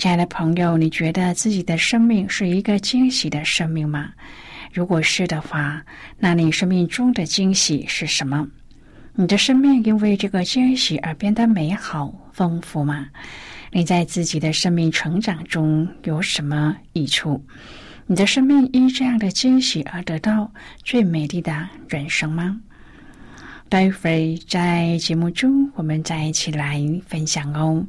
亲爱的朋友，你觉得自己的生命是一个惊喜的生命吗？如果是的话，那你生命中的惊喜是什么？你的生命因为这个惊喜而变得美好丰富吗？你在自己的生命成长中有什么益处？你的生命因这样的惊喜而得到最美丽的人生吗？待会儿在节目中，我们再一起来分享哦。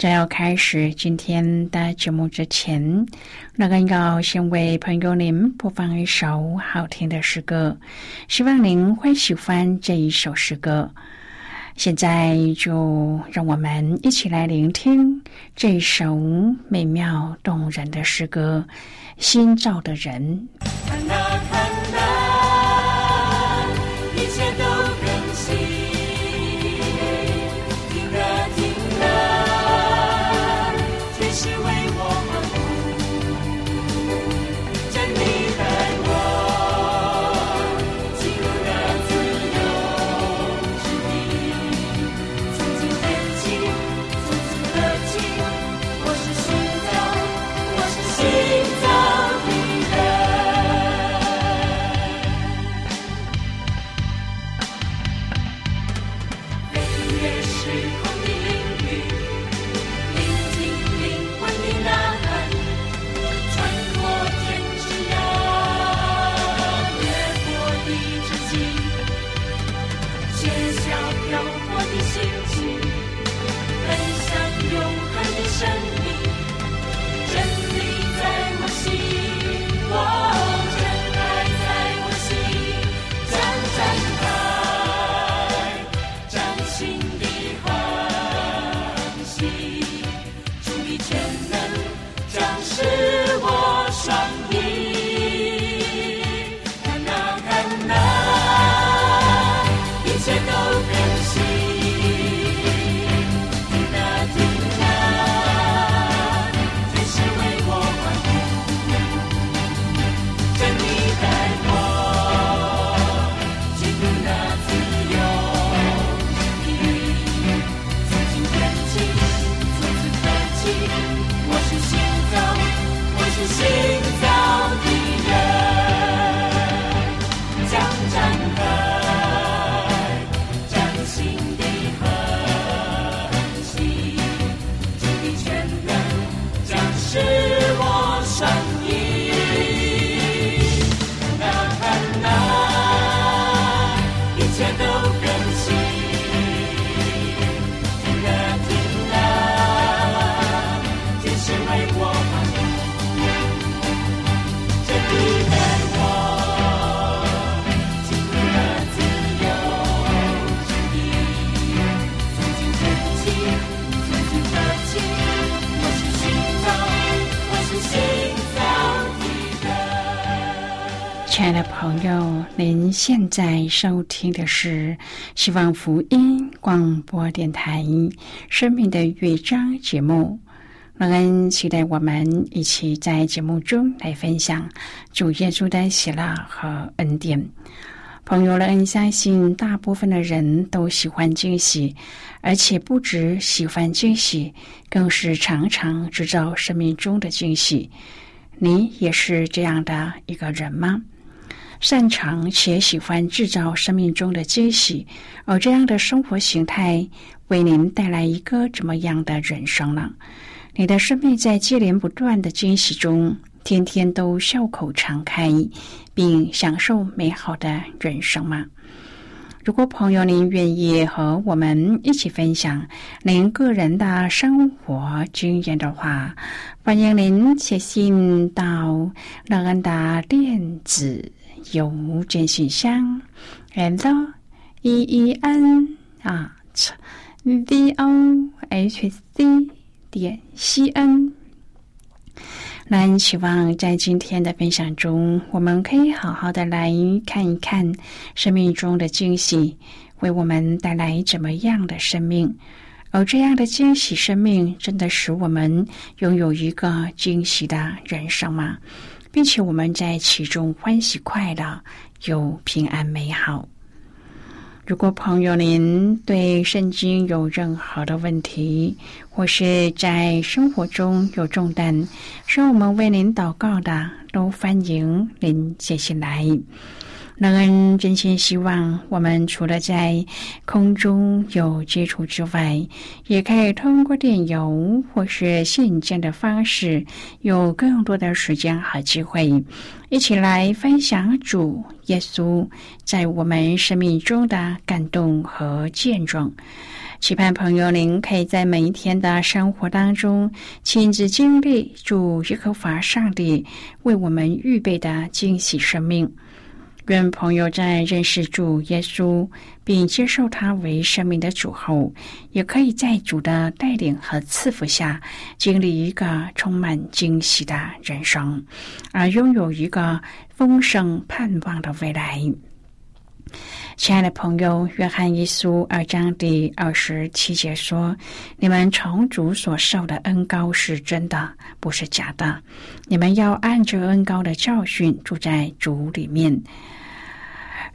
在要开始今天的节目之前，那个要先为朋友您播放一首好听的诗歌，希望您会喜欢这一首诗歌。现在就让我们一起来聆听这首美妙动人的诗歌《新造的人》。朋友，您现在收听的是希望福音广播电台《生命的乐章》节目。我们期待我们一起在节目中来分享主耶稣的喜乐和恩典。朋友们相信，大部分的人都喜欢惊喜，而且不止喜欢惊喜，更是常常制造生命中的惊喜。你也是这样的一个人吗？擅长且喜欢制造生命中的惊喜，而这样的生活形态为您带来一个怎么样的人生呢？你的生命在接连不断的惊喜中，天天都笑口常开，并享受美好的人生吗？如果朋友您愿意和我们一起分享您个人的生活经验的话，欢迎您写信到乐安的电子。邮件信箱：l e e n 啊，v o h c 点 c n。那希望在今天的分享中，我们可以好好的来看一看生命中的惊喜，为我们带来怎么样的生命？而这样的惊喜生命，真的使我们拥有一个惊喜的人生吗？并且我们在其中欢喜快乐，又平安美好。如果朋友您对圣经有任何的问题，或是在生活中有重担，需要我们为您祷告的，都欢迎您写信来。乐恩真心希望，我们除了在空中有接触之外，也可以通过电邮或是信件的方式，有更多的时间和机会，一起来分享主耶稣在我们生命中的感动和见证。期盼朋友您可以在每一天的生活当中，亲自经历主耶和华上帝为我们预备的惊喜生命。愿朋友在认识主耶稣并接受他为生命的主后，也可以在主的带领和赐福下，经历一个充满惊喜的人生，而拥有一个丰盛盼望的未来。亲爱的朋友，约翰一书二章第二十七节说：“你们从主所受的恩高是真的，不是假的。你们要按着恩高的教训住在主里面。”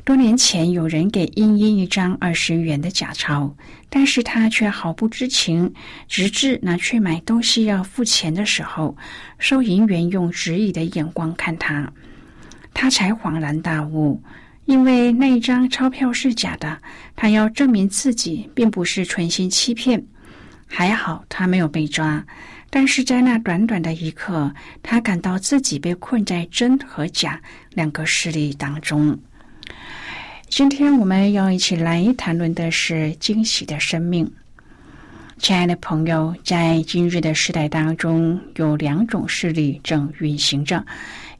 多年前，有人给英英一张二十元的假钞，但是他却毫不知情。直至拿去买东西要付钱的时候，收银员用质疑的眼光看他，他才恍然大悟，因为那一张钞票是假的。他要证明自己并不是存心欺骗。还好他没有被抓，但是在那短短的一刻，他感到自己被困在真和假两个势力当中。今天我们要一起来谈论的是惊喜的生命。亲爱的朋友，在今日的时代当中，有两种势力正运行着：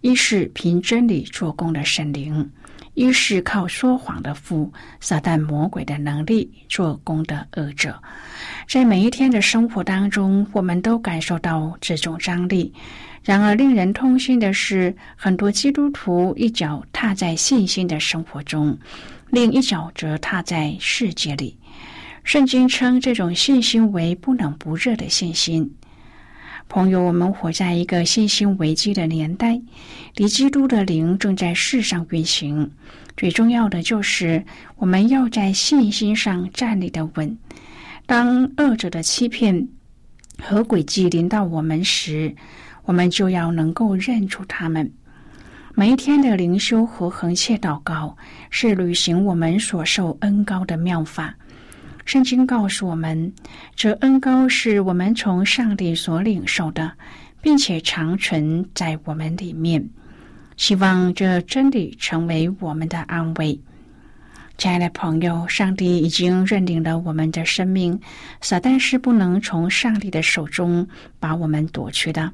一是凭真理做工的圣灵，一是靠说谎的父撒旦魔鬼的能力做工的恶者。在每一天的生活当中，我们都感受到这种张力。然而，令人痛心的是，很多基督徒一脚踏在信心的生活中，另一脚则踏在世界里。圣经称这种信心为不冷不热的信心。朋友，我们活在一个信心危机的年代，离基督的灵正在世上运行。最重要的就是，我们要在信心上站立的稳。当恶者的欺骗和诡计临到我们时，我们就要能够认出他们。每一天的灵修和横切祷告是履行我们所受恩高的妙法。圣经告诉我们，这恩高是我们从上帝所领受的，并且长存在我们里面。希望这真理成为我们的安慰。亲爱的朋友，上帝已经认定了我们的生命，撒旦是不能从上帝的手中把我们夺去的。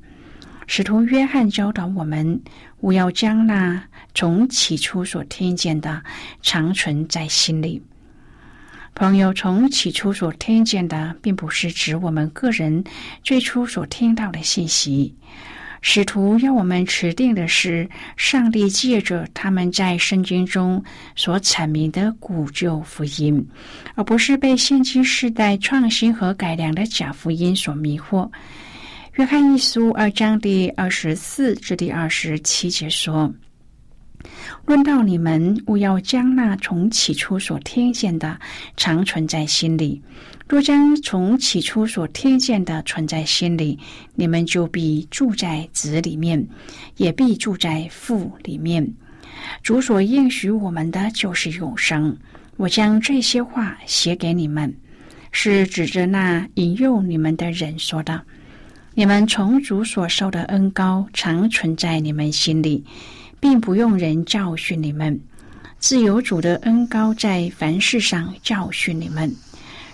使徒约翰教导我们：勿要将那从起初所听见的长存在心里。朋友，从起初所听见的，并不是指我们个人最初所听到的信息。使徒要我们持定的是上帝借着他们在圣经中所阐明的古旧福音，而不是被现今世代创新和改良的假福音所迷惑。约翰一书二章第二十四至第二十七节说：“论到你们，勿要将那从起初所听见的常存在心里。若将从起初所听见的存在心里，你们就必住在子里面，也必住在父里面。主所应许我们的就是永生。我将这些话写给你们，是指着那引诱你们的人说的。你们从主所受的恩高常存在你们心里，并不用人教训你们。自由主的恩高在凡事上教训你们。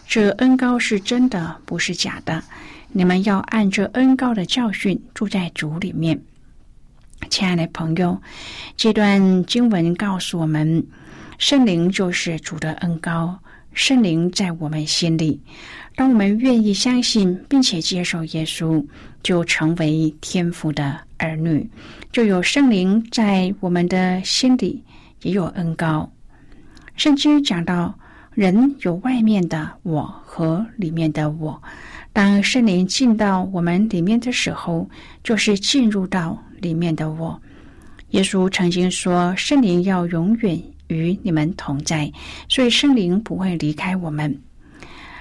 这恩高是真的，不是假的。你们要按这恩高的教训住在主里面。亲爱的朋友，这段经文告诉我们，圣灵就是主的恩高，圣灵在我们心里。当我们愿意相信并且接受耶稣，就成为天父的儿女，就有圣灵在我们的心里，也有恩高。圣经讲到。人有外面的我和里面的我，当圣灵进到我们里面的时候，就是进入到里面的我。耶稣曾经说：“圣灵要永远与你们同在，所以圣灵不会离开我们。”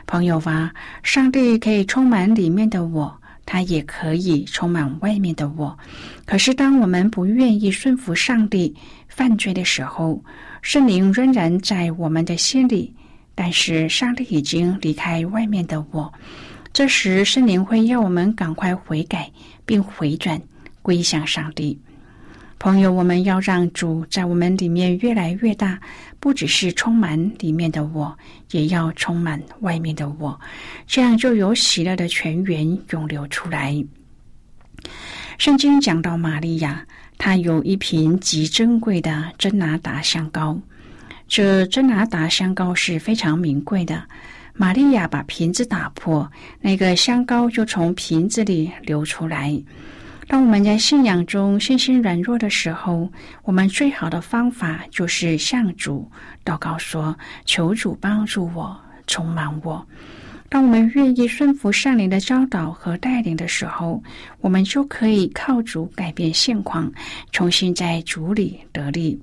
朋友啊，上帝可以充满里面的我，他也可以充满外面的我。可是，当我们不愿意顺服上帝、犯罪的时候，圣灵仍然在我们的心里。但是上帝已经离开外面的我，这时圣灵会要我们赶快悔改，并回转归向上帝。朋友，我们要让主在我们里面越来越大，不只是充满里面的我，也要充满外面的我，这样就有喜乐的泉源涌流出来。圣经讲到玛利亚，她有一瓶极珍贵的真拿达香膏。这真拿达香膏是非常名贵的。玛利亚把瓶子打破，那个香膏就从瓶子里流出来。当我们在信仰中信心软弱的时候，我们最好的方法就是向主祷告说：“求主帮助我，充满我。”当我们愿意顺服圣灵的教导和带领的时候，我们就可以靠主改变现况，重新在主里得力。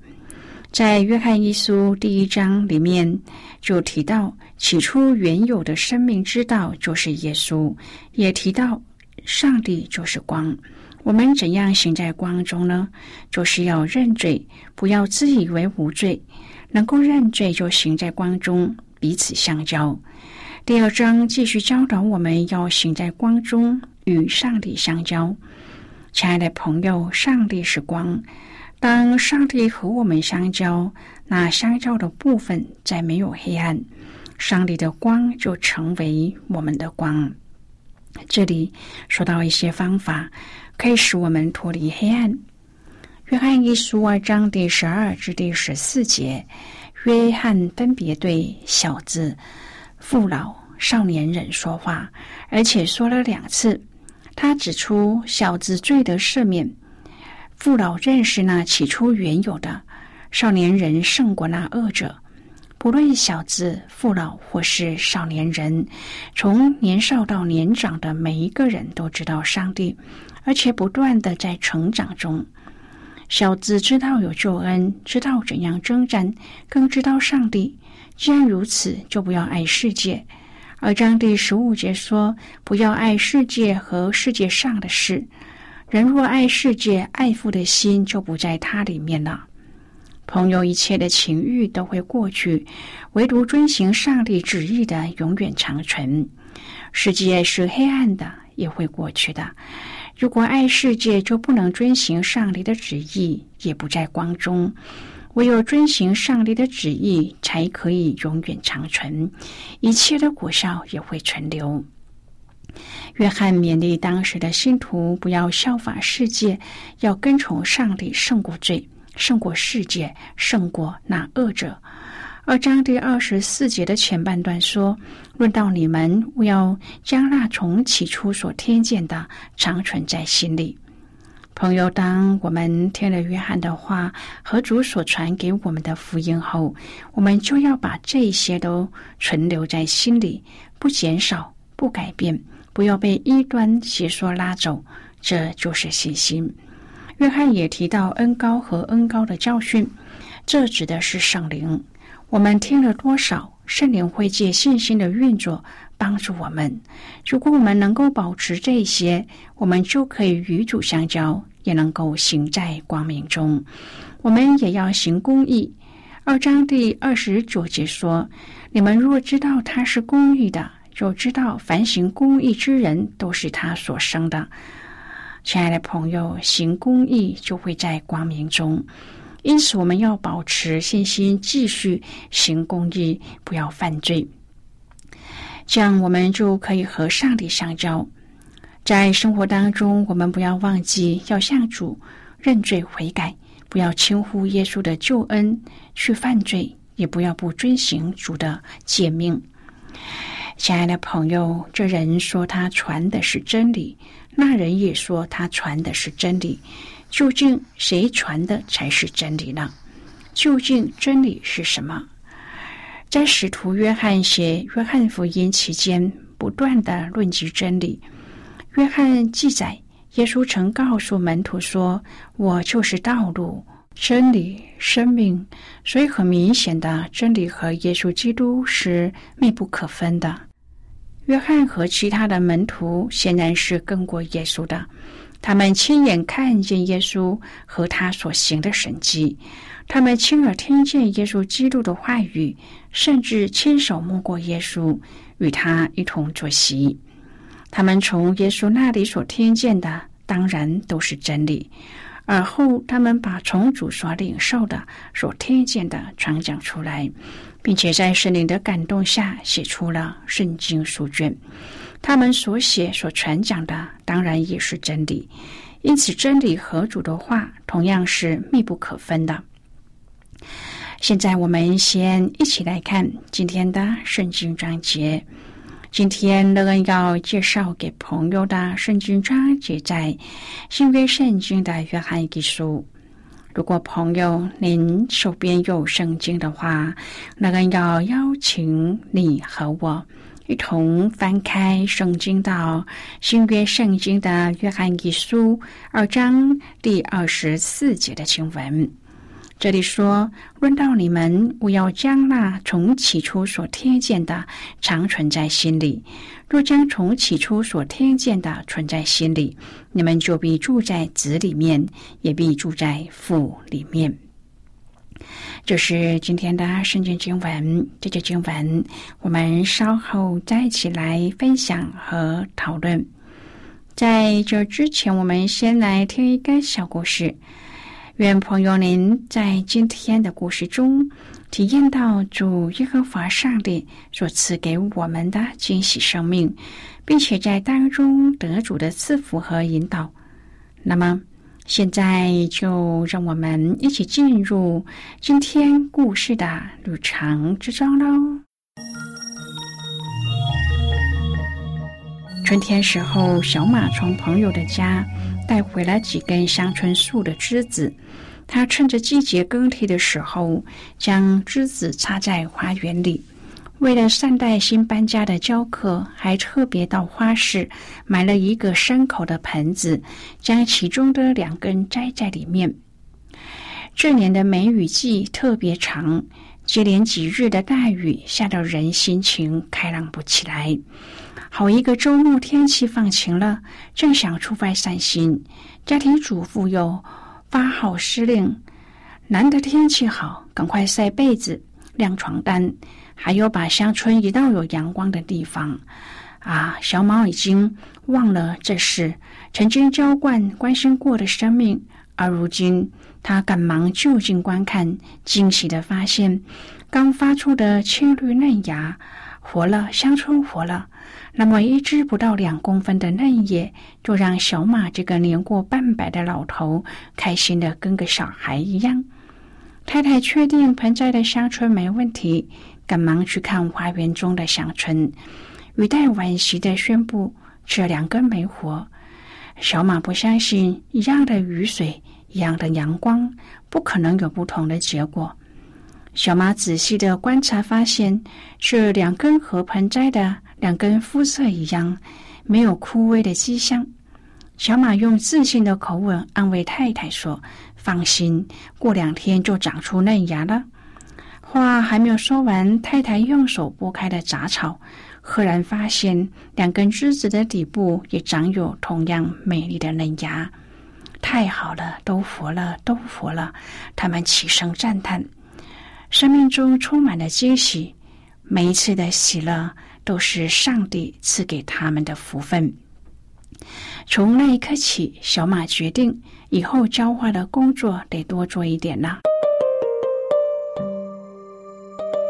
在约翰一书第一章里面就提到，起初原有的生命之道就是耶稣，也提到上帝就是光。我们怎样行在光中呢？就是要认罪，不要自以为无罪。能够认罪，就行在光中，彼此相交。第二章继续教导我们要行在光中，与上帝相交。亲爱的朋友，上帝是光。当上帝和我们相交，那相交的部分再没有黑暗，上帝的光就成为我们的光。这里说到一些方法，可以使我们脱离黑暗。约翰一书二章第十二至第十四节，约翰分别对小子、父老、少年人说话，而且说了两次。他指出小子罪得赦免。父老认识那起初原有的少年人胜过那恶者。不论小子、父老或是少年人，从年少到年长的每一个人都知道上帝，而且不断的在成长中。小子知道有救恩，知道怎样征战，更知道上帝。既然如此，就不要爱世界。而章第十五节说：“不要爱世界和世界上的事。”人若爱世界，爱父的心就不在它里面了。朋友，一切的情欲都会过去，唯独遵行上帝旨意的永远长存。世界是黑暗的，也会过去的。如果爱世界，就不能遵行上帝的旨意，也不在光中。唯有遵行上帝的旨意，才可以永远长存，一切的果效也会存留。约翰勉励当时的信徒不要效法世界，要跟从上帝，胜过罪，胜过世界，胜过那恶者。二章第二十四节的前半段说：“论到你们，我要将那从起初所听见的常存在心里。”朋友，当我们听了约翰的话和主所传给我们的福音后，我们就要把这些都存留在心里，不减少，不改变。不要被异端邪说拉走，这就是信心。约翰也提到恩高和恩高的教训，这指的是圣灵。我们听了多少，圣灵会借信心的运作帮助我们。如果我们能够保持这些，我们就可以与主相交，也能够行在光明中。我们也要行公义。二章第二十九节说：“你们若知道他是公义的，就知道凡行公义之人都是他所生的。”亲爱的朋友，行公义就会在光明中，因此我们要保持信心，继续行公义，不要犯罪。这样我们就可以和上帝相交。在生活当中，我们不要忘记要向主认罪悔改，不要轻忽耶稣的救恩去犯罪，也不要不遵行主的诫命。亲爱的朋友，这人说他传的是真理。那人也说他传的是真理，究竟谁传的才是真理呢？究竟真理是什么？在使徒约翰写《约翰福音》期间，不断的论及真理。约翰记载，耶稣曾告诉门徒说：“我就是道路、真理、生命。”所以很明显的，真理和耶稣基督是密不可分的。约翰和其他的门徒显然是跟过耶稣的，他们亲眼看见耶稣和他所行的神迹，他们亲耳听见耶稣基督的话语，甚至亲手摸过耶稣，与他一同坐席。他们从耶稣那里所听见的，当然都是真理。而后，他们把从主所领受的、所听见的传讲出来。并且在圣灵的感动下写出了圣经书卷，他们所写所传讲的当然也是真理，因此真理和主的话同样是密不可分的。现在我们先一起来看今天的圣经章节。今天乐恩要介绍给朋友的圣经章节在新约圣经的约翰一书。如果朋友您手边有圣经的话，乐恩要邀请你和我一同翻开圣经到新约圣经的约翰一书二章第二十四节的经文。这里说：“论到你们，我要将那从起初所听见的常存在心里。若将从起初所听见的存在心里，你们就必住在子里面，也必住在父里面。”这是今天的圣经经文。这节经文我们稍后再一起来分享和讨论。在这之前，我们先来听一个小故事。愿朋友您在今天的故事中体验到主耶和华上帝所赐给我们的惊喜生命，并且在当中得主的赐福和引导。那么，现在就让我们一起进入今天故事的旅程之中喽。春天时候，小马从朋友的家。带回了几根香椿树的枝子，他趁着季节更替的时候，将枝子插在花园里。为了善待新搬家的教客，还特别到花市买了一个山口的盆子，将其中的两根摘在里面。这年的梅雨季特别长，接连几日的大雨，下得人心情开朗不起来。好一个周末，天气放晴了，正想出外散心，家庭主妇又发号施令：难得天气好，赶快晒被子、晾床单，还有把乡村移到有阳光的地方。啊，小猫已经忘了这事曾经浇灌、关心过的生命，而如今它赶忙就近观看，惊喜的发现，刚发出的青绿嫩芽活了，乡村活了。那么一只不到两公分的嫩叶，就让小马这个年过半百的老头开心的跟个小孩一样。太太确定盆栽的香椿没问题，赶忙去看花园中的小椿，语带惋惜的宣布这两根没活。小马不相信，一样的雨水，一样的阳光，不可能有不同的结果。小马仔细的观察，发现这两根和盆栽的。两根肤色一样，没有枯萎的迹象。小马用自信的口吻安慰太太说：“放心，过两天就长出嫩芽了。”话还没有说完，太太用手拨开了杂草，赫然发现两根枝子的底部也长有同样美丽的嫩芽。太好了，都活了，都活了！他们齐声赞叹，生命中充满了惊喜。每一次的喜乐，都是上帝赐给他们的福分。从那一刻起，小马决定以后浇花的工作得多做一点了。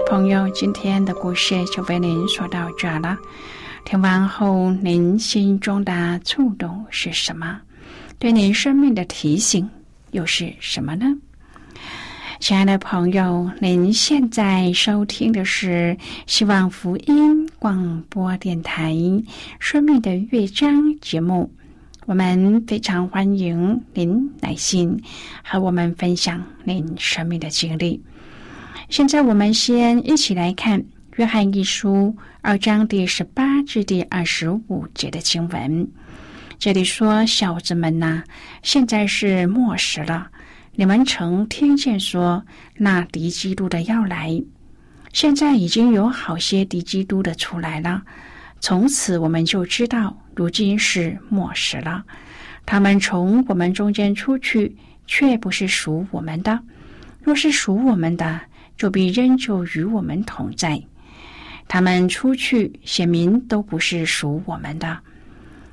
朋友，今天的故事就为您说到这了。听完后，您心中的触动是什么？对您生命的提醒又是什么呢？亲爱的朋友，您现在收听的是希望福音广播电台《生命的乐章》节目。我们非常欢迎您来信和我们分享您生命的经历。现在我们先一起来看《约翰一书》二章第十八至第二十五节的经文。这里说：“小子们呐，现在是末时了。你们曾听见说那敌基督的要来，现在已经有好些敌基督的出来了。从此我们就知道，如今是末时了。他们从我们中间出去，却不是属我们的；若是属我们的，就必仍旧与我们同在。他们出去，显明都不是属我们的。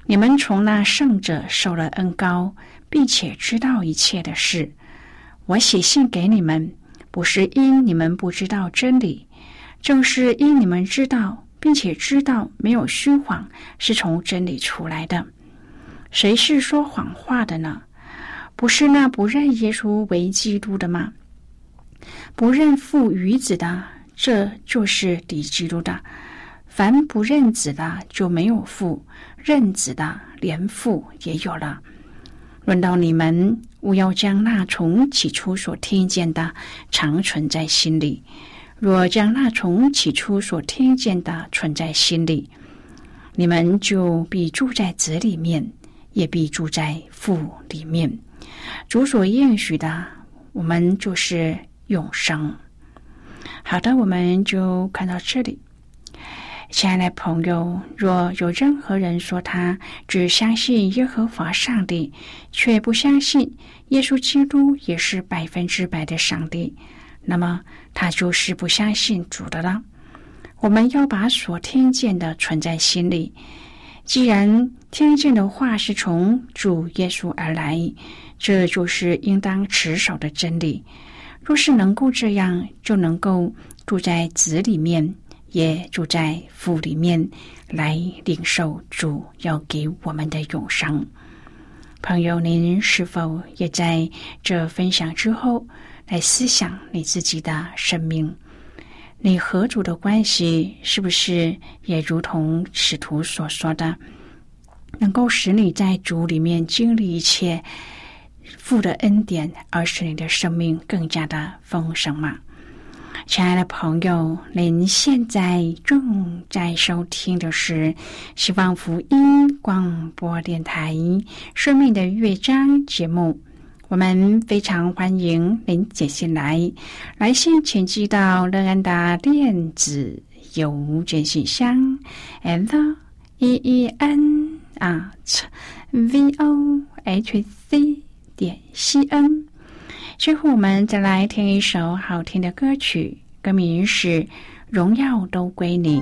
你们从那圣者受了恩高，并且知道一切的事。我写信给你们，不是因你们不知道真理，正是因你们知道，并且知道没有虚谎是从真理出来的。谁是说谎话的呢？不是那不认耶稣为基督的吗？不认父与子的，这就是敌基督的；凡不认子的，就没有父；认子的，连父也有了。论到你们，勿要将那从起初所听见的常存在心里；若将那从起初所听见的存在心里，你们就必住在子里面，也必住在父里面。主所应许的，我们就是。永生。好的，我们就看到这里。亲爱的朋友，若有任何人说他只相信耶和华上帝，却不相信耶稣基督也是百分之百的上帝，那么他就是不相信主的了。我们要把所听见的存在心里。既然听见的话是从主耶稣而来，这就是应当持守的真理。若是能够这样，就能够住在子里面，也住在父里面，来领受主要给我们的永生。朋友，您是否也在这分享之后来思想你自己的生命？你和主的关系是不是也如同使徒所说的，能够使你在主里面经历一切？父的恩典，而使你的生命更加的丰盛吗？亲爱的朋友，您现在正在收听的是希望福音广播电台《生命的乐章》节目。我们非常欢迎您写信来，来信请寄到乐安达电子邮件信箱，l e e n at v o h c。点西恩，最后我们再来听一首好听的歌曲，歌名是《荣耀都归你》。